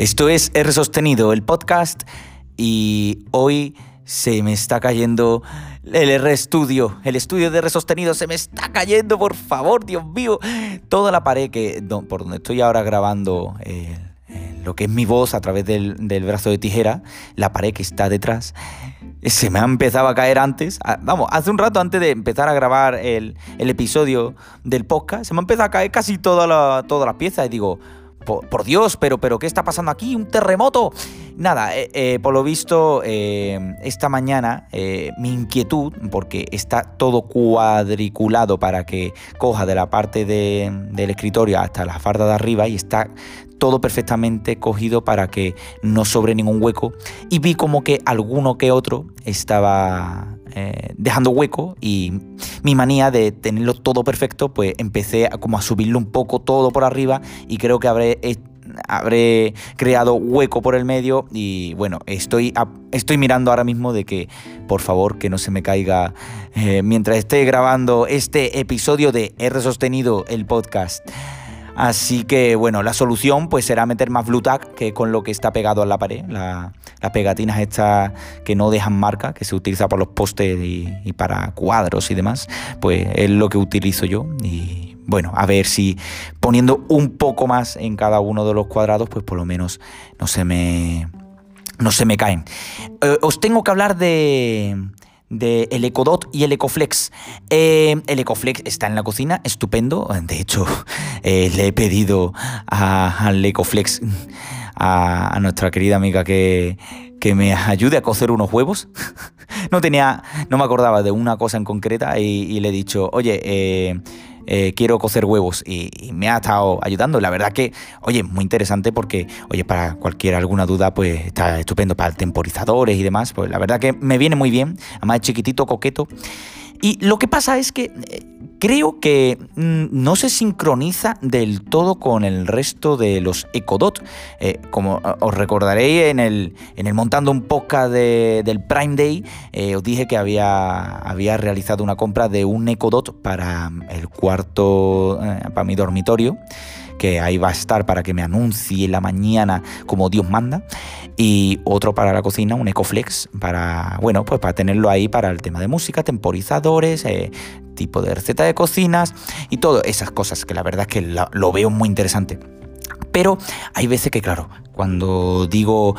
Esto es R Sostenido, el podcast, y hoy se me está cayendo el R Studio, el estudio de R Sostenido se me está cayendo, por favor, Dios mío. Toda la pared que, por donde estoy ahora grabando eh, eh, lo que es mi voz a través del, brazo de tijera, la pared que está detrás, se me ha empezado a caer antes. Vamos, hace un rato antes de empezar a grabar el, episodio del podcast, se me ha empezado a caer casi todas las piezas y digo, por, Dios, pero, pero ¿qué está pasando aquí? ¿Un terremoto? Nada, eh, eh, por lo visto, eh, esta mañana mi inquietud, porque está todo cuadriculado para que coja de la parte del escritorio hasta la farda de arriba y está todo perfectamente cogido para que no sobre ningún hueco. Y vi como que alguno que otro estaba eh, dejando hueco y mi manía de tenerlo todo perfecto, pues empecé a, como a subirlo un poco todo por arriba y creo que habré habré creado hueco por el medio y bueno, estoy, estoy mirando ahora mismo de que por favor que no se me caiga eh, mientras esté grabando este episodio de R sostenido el podcast. Así que bueno, la solución pues será meter más Blue Tack que con lo que está pegado a la pared, las pegatinas estas que no dejan marca, que se utiliza por los postes y, para cuadros y demás, pues es lo que utilizo yo y bueno, a ver si poniendo un poco más en cada uno de los cuadrados, pues por lo menos no se me no se me caen. Eh, os tengo que hablar de de el Ecodot y el Ecoflex. Eh, el Ecoflex está en la cocina, estupendo. De hecho, eh, le he pedido al Ecoflex, a, nuestra querida amiga que, que me ayude a cocer unos huevos. no tenía, no me acordaba de una cosa en concreta y, le he dicho, oye, eh, eh, quiero cocer huevos y, me ha estado ayudando. La verdad que, oye, muy interesante porque, oye, para cualquier alguna duda, pues está estupendo para temporizadores y demás. Pues la verdad que me viene muy bien, además es chiquitito, coqueto. Y lo que pasa es que eh, creo que mm, no se sincroniza del todo con el resto de los Ecodot. Eh, como eh, os recordaréis en el, en el montando un podcast del Prime Day, os dije que había, había realizado una compra de un Ecodot para el cuarto, para mi dormitorio que ahí va a estar para que me anuncie la mañana como Dios manda. Y otro para la cocina, un Ecoflex, para, bueno, pues para tenerlo ahí para el tema de música, temporizadores, eh, tipo de receta de cocinas y todas esas cosas que la verdad es que lo veo muy interesante. Pero hay veces que, claro, cuando digo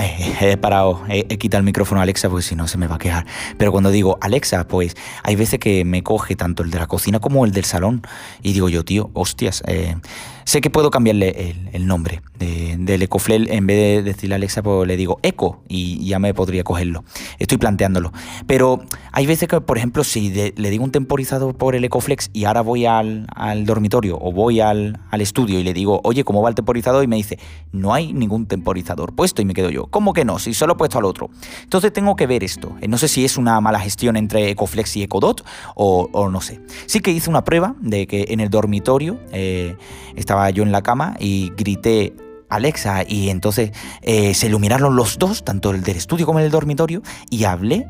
he parado, he, quitado el micrófono a Alexa porque si no se me va a quejar. Pero cuando digo Alexa, pues hay veces que me coge tanto el de la cocina como el del salón. Y digo yo, tío, hostias, eh, sé que puedo cambiarle el, nombre del Ecoflel. En vez de decirle Alexa, pues le digo Eco y ya me podría cogerlo. Estoy planteándolo. Pero hay veces que, por ejemplo, si le digo un temporizador por el Ecoflex y ahora voy al, dormitorio o voy al, estudio y le digo, oye, ¿cómo va el temporizador? Y me dice, no hay ningún temporizador puesto. Y me quedo yo, ¿Cómo que no? Si solo he puesto al otro. Entonces tengo que ver esto. Eh, no sé si es una mala gestión entre Ecoflex y Ecodot o, no sé. Sí que hice una prueba de que en el dormitorio eh, estaba yo en la cama y grité Alexa y entonces eh, se iluminaron los dos, tanto el del estudio como el del dormitorio, y hablé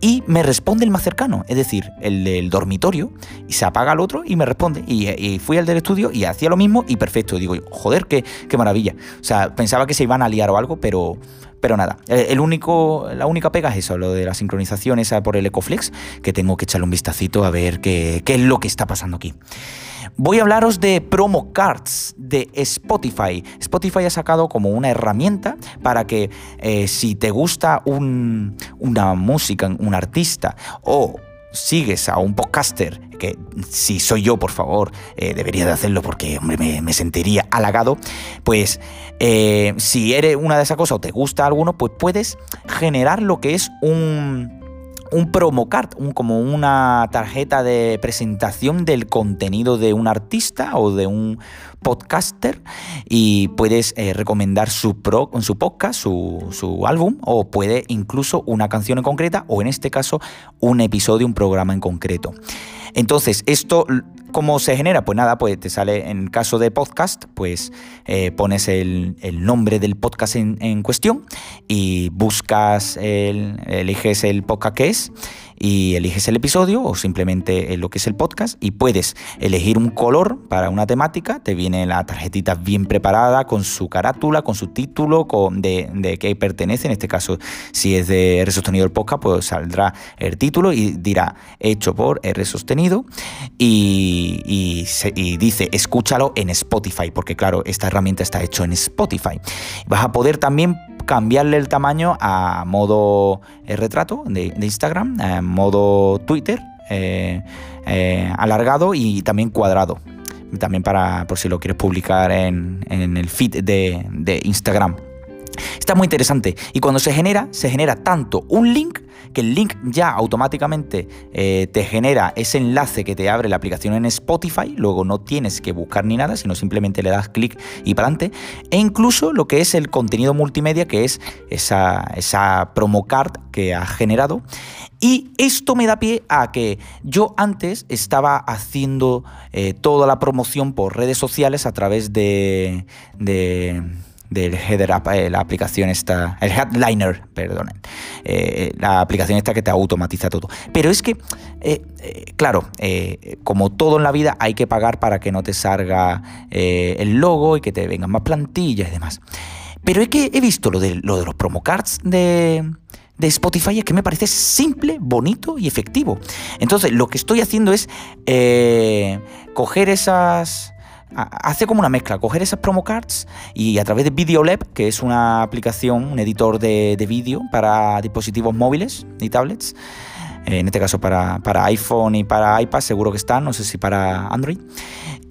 y me responde el más cercano, es decir, el del dormitorio, y se apaga el otro y me responde. Y, fui al del estudio y hacía lo mismo y perfecto. Digo, joder, qué, qué maravilla. O sea, pensaba que se iban a liar o algo, pero, pero nada. El único, la única pega es eso, lo de la sincronización esa por el Ecoflex, que tengo que echarle un vistacito a ver qué, qué es lo que está pasando aquí. Voy a hablaros de promo cards de Spotify. Spotify ha sacado como una herramienta para que eh, si te gusta una música, un artista o sigues a un podcaster, que si soy yo, por favor, eh, debería de hacerlo porque hombre, me, sentiría halagado, pues eh, si eres una de esas cosas o te gusta alguno, pues puedes generar lo que es un un promo card, un, como una tarjeta de presentación del contenido de un artista o de un podcaster y puedes eh, recomendar su, pro, su podcast, su, su álbum o puede incluso una canción en concreta o en este caso un episodio, un programa en concreto. Entonces, esto ¿Cómo se genera? Pues nada, pues te sale en caso de podcast, pues eh, pones el, nombre del podcast en, cuestión y buscas, el, eliges el podcast que es y eliges el episodio o simplemente lo que es el podcast y puedes elegir un color para una temática, te viene la tarjetita bien preparada con su carátula, con su título, con de, de qué pertenece, en este caso si es de R sostenido el podcast, pues saldrá el título y dirá hecho por R sostenido y, y dice escúchalo en Spotify, porque claro, esta herramienta está hecho en Spotify. Vas a poder también cambiarle el tamaño a modo eh, retrato de, Instagram, a modo Twitter, eh, eh, alargado y también cuadrado. También para por si lo quieres publicar en, el feed de, de Instagram. Está muy interesante. Y cuando se genera, se genera tanto un link, que el link ya automáticamente eh, te genera ese enlace que te abre la aplicación en Spotify, luego no tienes que buscar ni nada, sino simplemente le das clic y para adelante. E incluso lo que es el contenido multimedia, que es esa, esa promo card que has generado. Y esto me da pie a que yo antes estaba haciendo eh, toda la promoción por redes sociales a través de del header app, eh, la aplicación esta, el headliner, perdonen, eh, la aplicación esta que te automatiza todo. Pero es que, eh, claro, como todo en la vida, hay que pagar para que no te salga el logo y que te vengan más plantillas y demás. Pero es que he visto lo de, lo de los promo cards de, de Spotify es que me parece simple, bonito y efectivo. Entonces, lo que estoy haciendo es coger esas hace como una mezcla, coger esas promo cards y a través de VideoLab, que es una aplicación, un editor de, de vídeo para dispositivos móviles y tablets, en este caso para, para, iPhone y para iPad, seguro que está, no sé si para Android.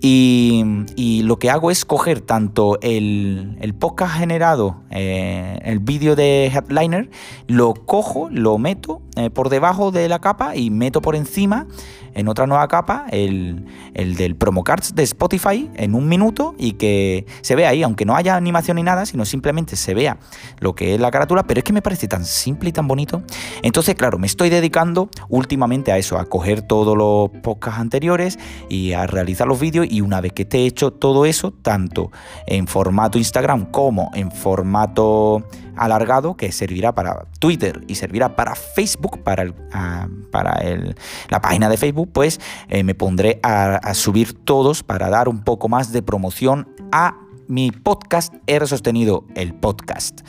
Y, lo que hago es coger tanto el, el podcast generado, eh, el vídeo de Headliner, lo cojo, lo meto eh, por debajo de la capa y meto por encima en otra nueva capa el, el del promo cards de Spotify en un minuto y que se vea ahí, aunque no haya animación ni nada, sino simplemente se vea lo que es la carátula, pero es que me parece tan simple y tan bonito. Entonces, claro, me estoy dedicando últimamente a eso, a coger todos los podcasts anteriores y a realizar los vídeos y una vez que esté hecho todo eso, tanto en formato Instagram como en formato alargado que servirá para Twitter y servirá para Facebook, para, el, ah, para el, la página de Facebook, pues eh, me pondré a, subir todos para dar un poco más de promoción a mi podcast He sostenido el podcast.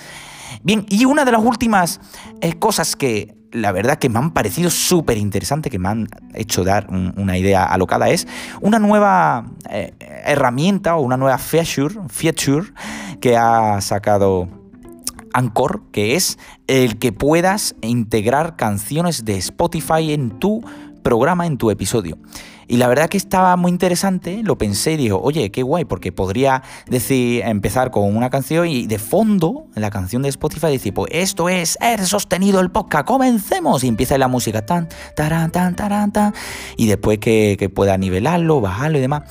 Bien, y una de las últimas eh, cosas que la verdad que me han parecido súper interesante, que me han hecho dar una idea alocada, es una nueva eh, herramienta o una nueva feature que ha sacado Anchor, que es el que puedas integrar canciones de Spotify en tu programa, en tu episodio. Y la verdad que estaba muy interesante, lo pensé y digo, oye, qué guay, porque podría decir, empezar con una canción y de fondo, la canción de Spotify, decir, pues esto es He sostenido el podcast, comencemos. Y empieza la música tan, taran, tan, taran, tan, y después que, que pueda nivelarlo, bajarlo y demás.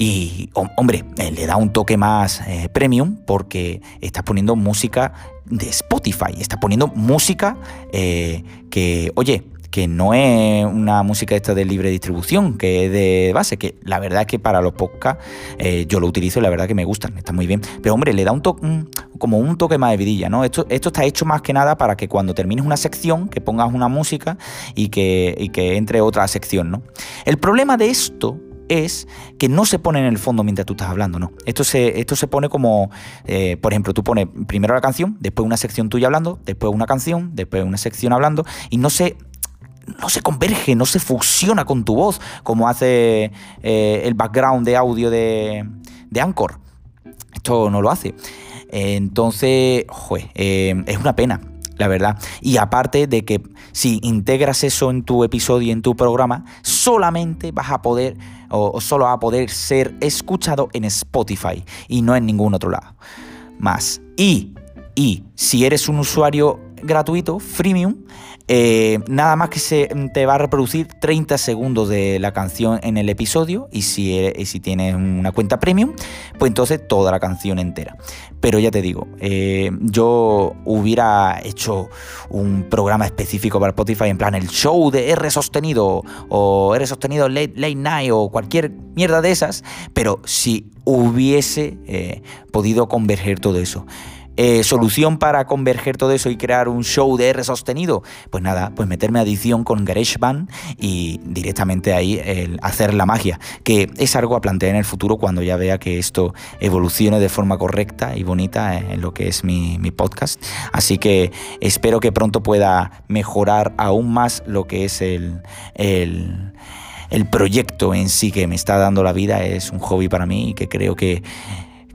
Y, hombre, eh, le da un toque más eh, premium porque está poniendo música de Spotify, está poniendo música eh, que, oye, que no es una música esta de libre distribución, que es de base, que la verdad es que para los podcasts yo lo utilizo y la verdad que me gustan, está muy bien. Pero hombre, le da un toque, como un toque más de vidilla, ¿no? Esto, esto está hecho más que nada para que cuando termines una sección, que pongas una música y que, y que entre otra sección, ¿no? El problema de esto es que no se pone en el fondo mientras tú estás hablando, ¿no? Esto se, esto se pone como, eh, por ejemplo, tú pones primero la canción, después una sección tuya hablando, después una canción, después una sección hablando, y no se, no se converge, no se fusiona con tu voz, como hace eh, el background de audio de, de Anchor. Esto no lo hace. Entonces, eh, es una pena la verdad. Y aparte de que si integras eso en tu episodio y en tu programa, solamente vas a poder o, solo va a poder ser escuchado en Spotify y no en ningún otro lado. Más. Y, y si eres un usuario gratuito, freemium, eh, nada más que se te va a reproducir 30 segundos de la canción en el episodio y si, si tienes una cuenta premium, pues entonces toda la canción entera. Pero ya te digo, eh, yo hubiera hecho un programa específico para Spotify en plan el show de R sostenido o R sostenido late, late night o cualquier mierda de esas, pero si hubiese eh, podido converger todo eso. Eh, ¿Solución para converger todo eso y crear un show de R sostenido? Pues nada, pues meterme a edición con GarageBand y directamente ahí hacer la magia, que es algo a plantear en el futuro cuando ya vea que esto evolucione de forma correcta y bonita en lo que es mi, podcast. Así que espero que pronto pueda mejorar aún más lo que es el, el el proyecto en sí que me está dando la vida es un hobby para mí y que creo que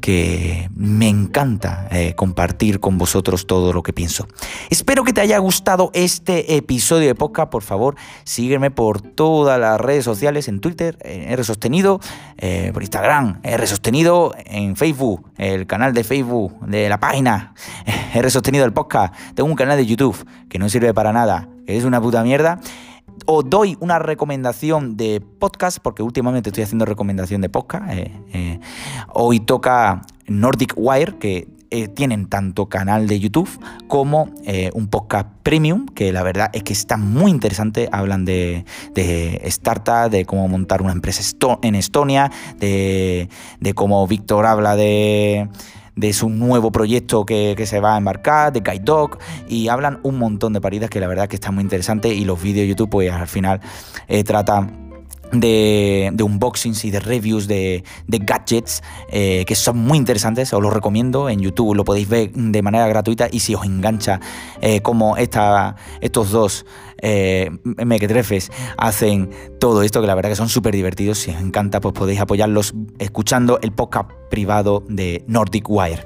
que me encanta eh, compartir con vosotros todo lo que pienso. Espero que te haya gustado este episodio de podcast. Por favor, sígueme por todas las redes sociales, en Twitter, R Sostenido, eh, por Instagram, R Sostenido, en Facebook, el canal de Facebook de la página, R Sostenido del podcast. Tengo un canal de YouTube que no sirve para nada, que es una puta mierda os doy una recomendación de podcast, porque últimamente estoy haciendo recomendación de podcast. Eh, eh, hoy toca Nordic Wire, que eh, tienen tanto canal de YouTube como un podcast premium, que la verdad es que está muy interesante. Hablan de, de startup, de cómo montar una empresa en Estonia, de, de cómo Víctor habla de de su nuevo proyecto que, se va a embarcar, de Guide Dog, y hablan un montón de paridas que la verdad que está muy interesante y los vídeos de YouTube pues al final eh, tratan de, unboxings y de reviews de, gadgets eh, que son muy interesantes, os los recomiendo, en YouTube lo podéis ver de manera gratuita y si os engancha eh, como esta, estos dos eh, mequetrefes hacen todo esto, que la verdad que son súper divertidos, si os encanta pues podéis apoyarlos escuchando el podcast privado de Nordic Wire.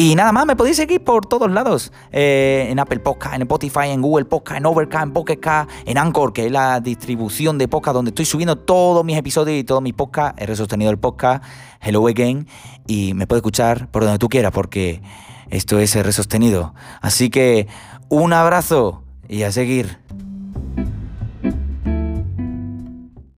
Y nada más, me podéis seguir por todos lados. Eh, en Apple Podcast, en Spotify, en Google Podcast, en Overcast, en Pocket en Anchor, que es la distribución de podcast donde estoy subiendo todos mis episodios y todos mis podcasts. He sostenido el podcast Hello Again y me puedes escuchar por donde tú quieras porque esto es R sostenido. Así que un abrazo y a seguir.